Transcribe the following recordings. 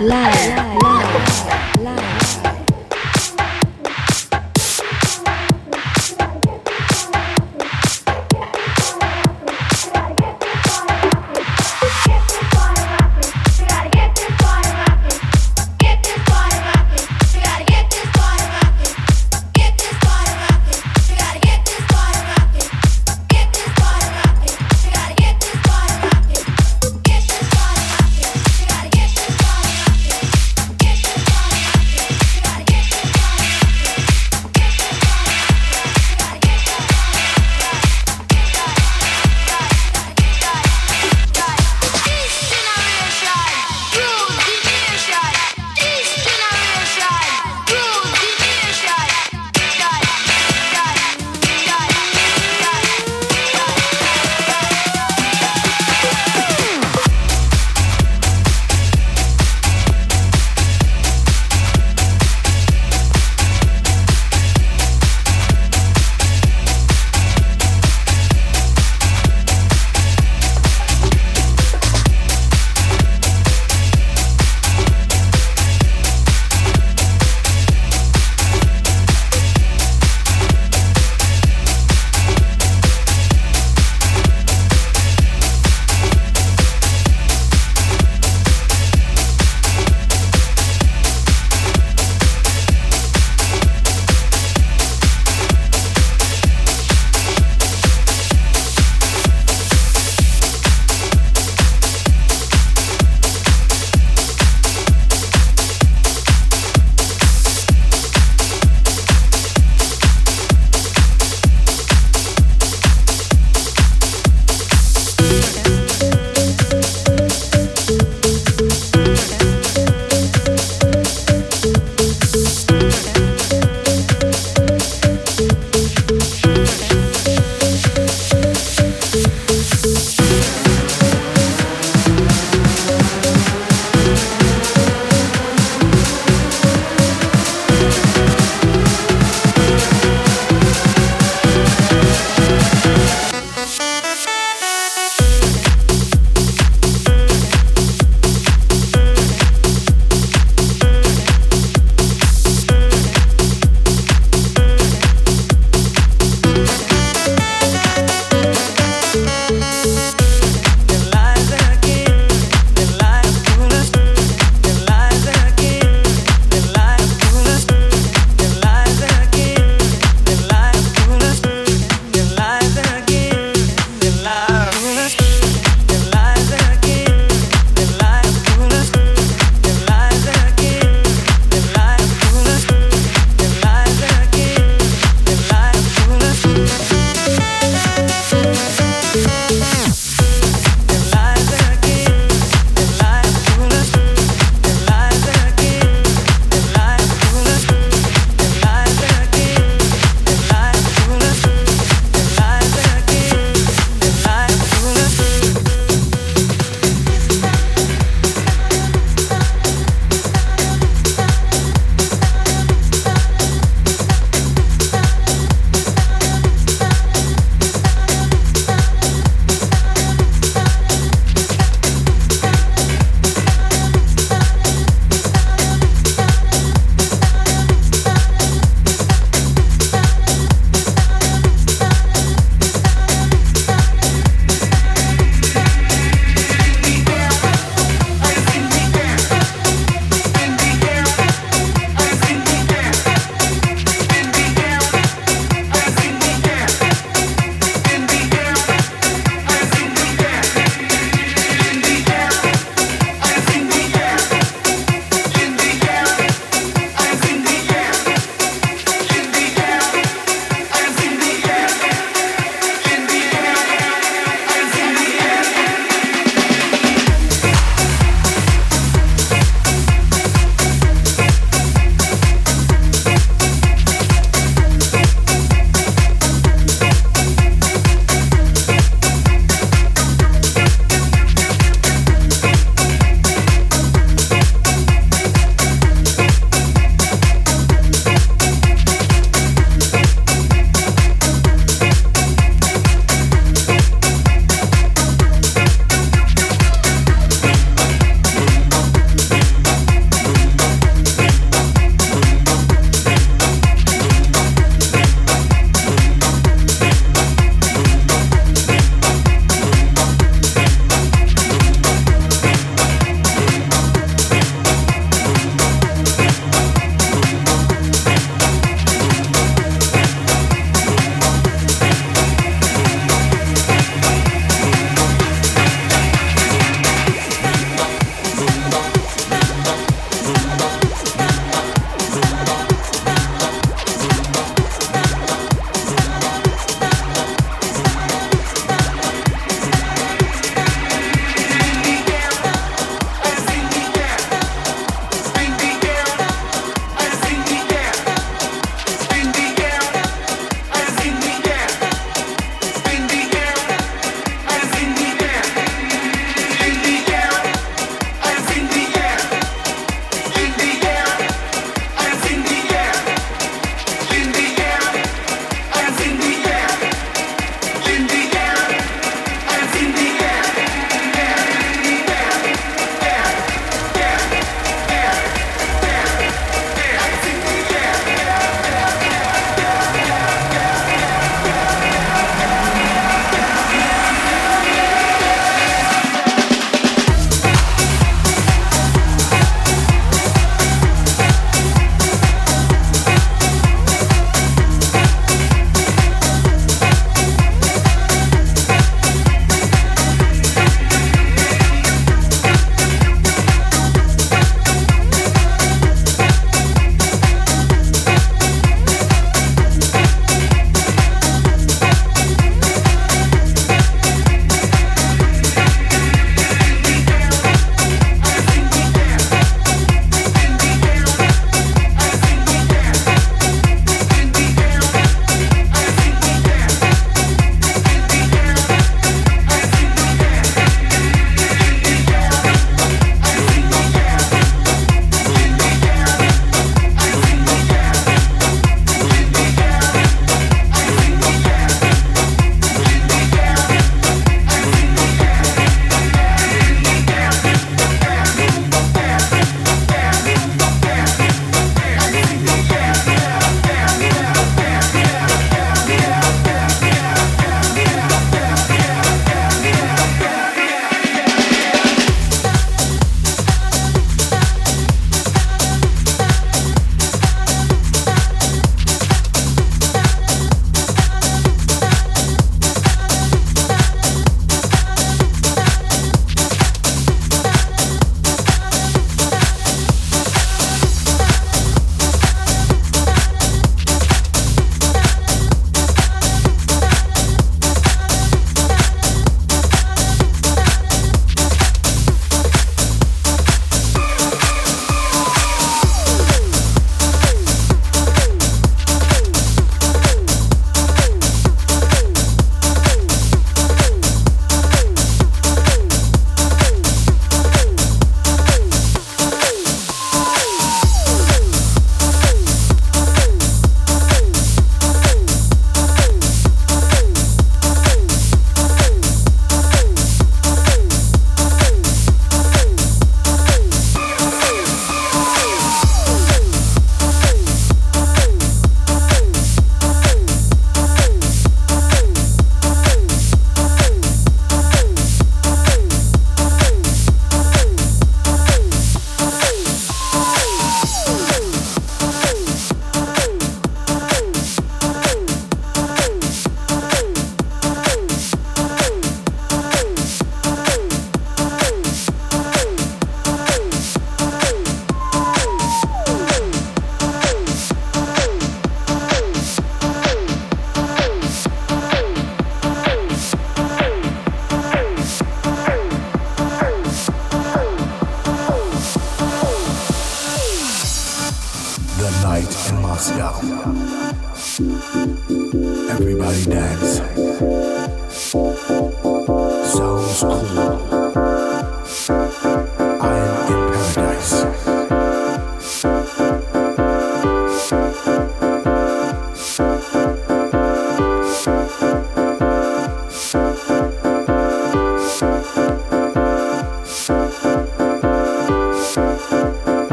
Live.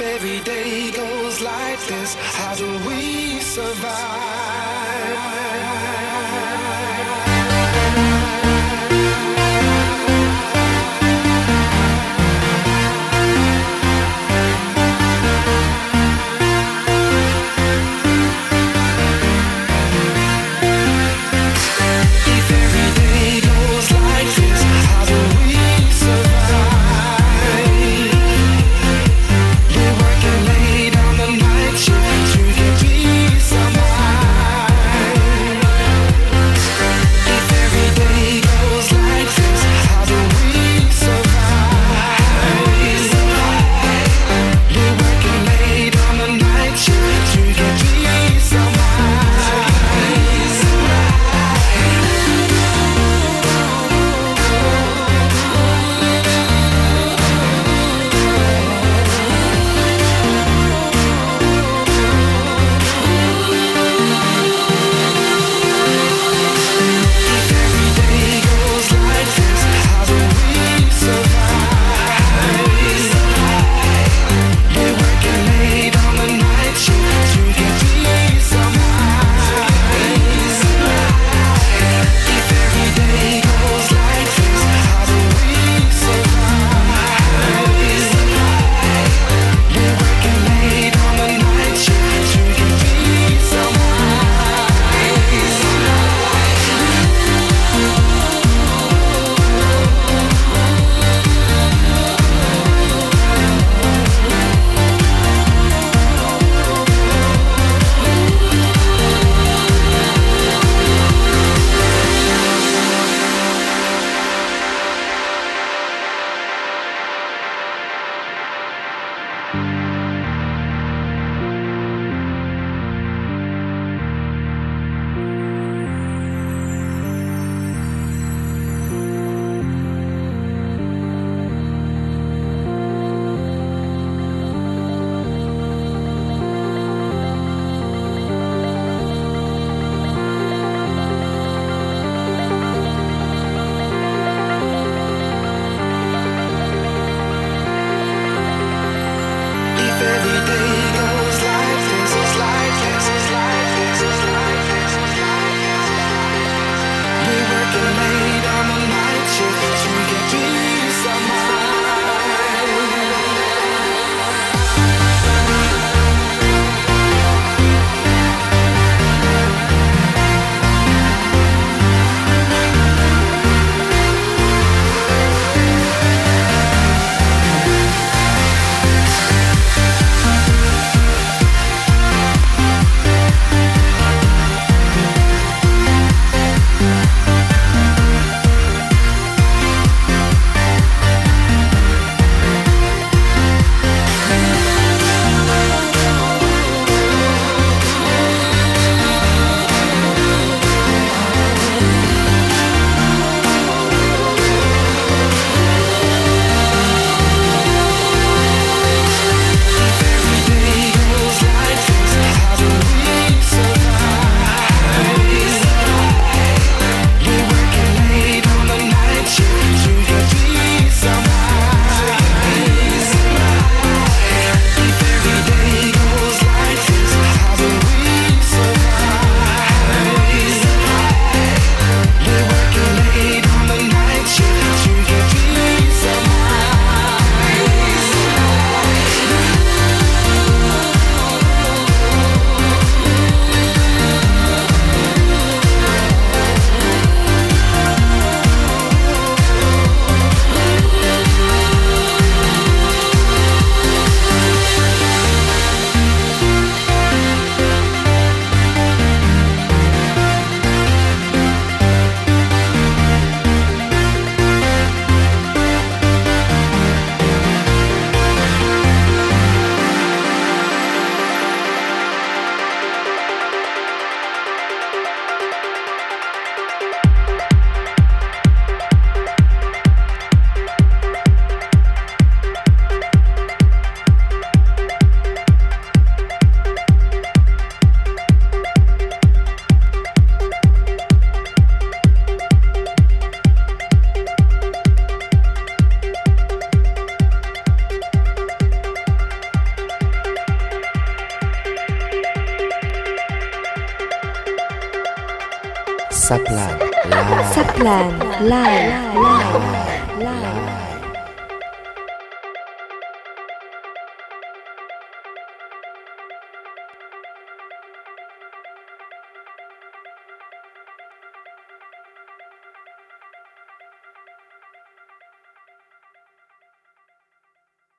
if every day goes like this, how do we survive?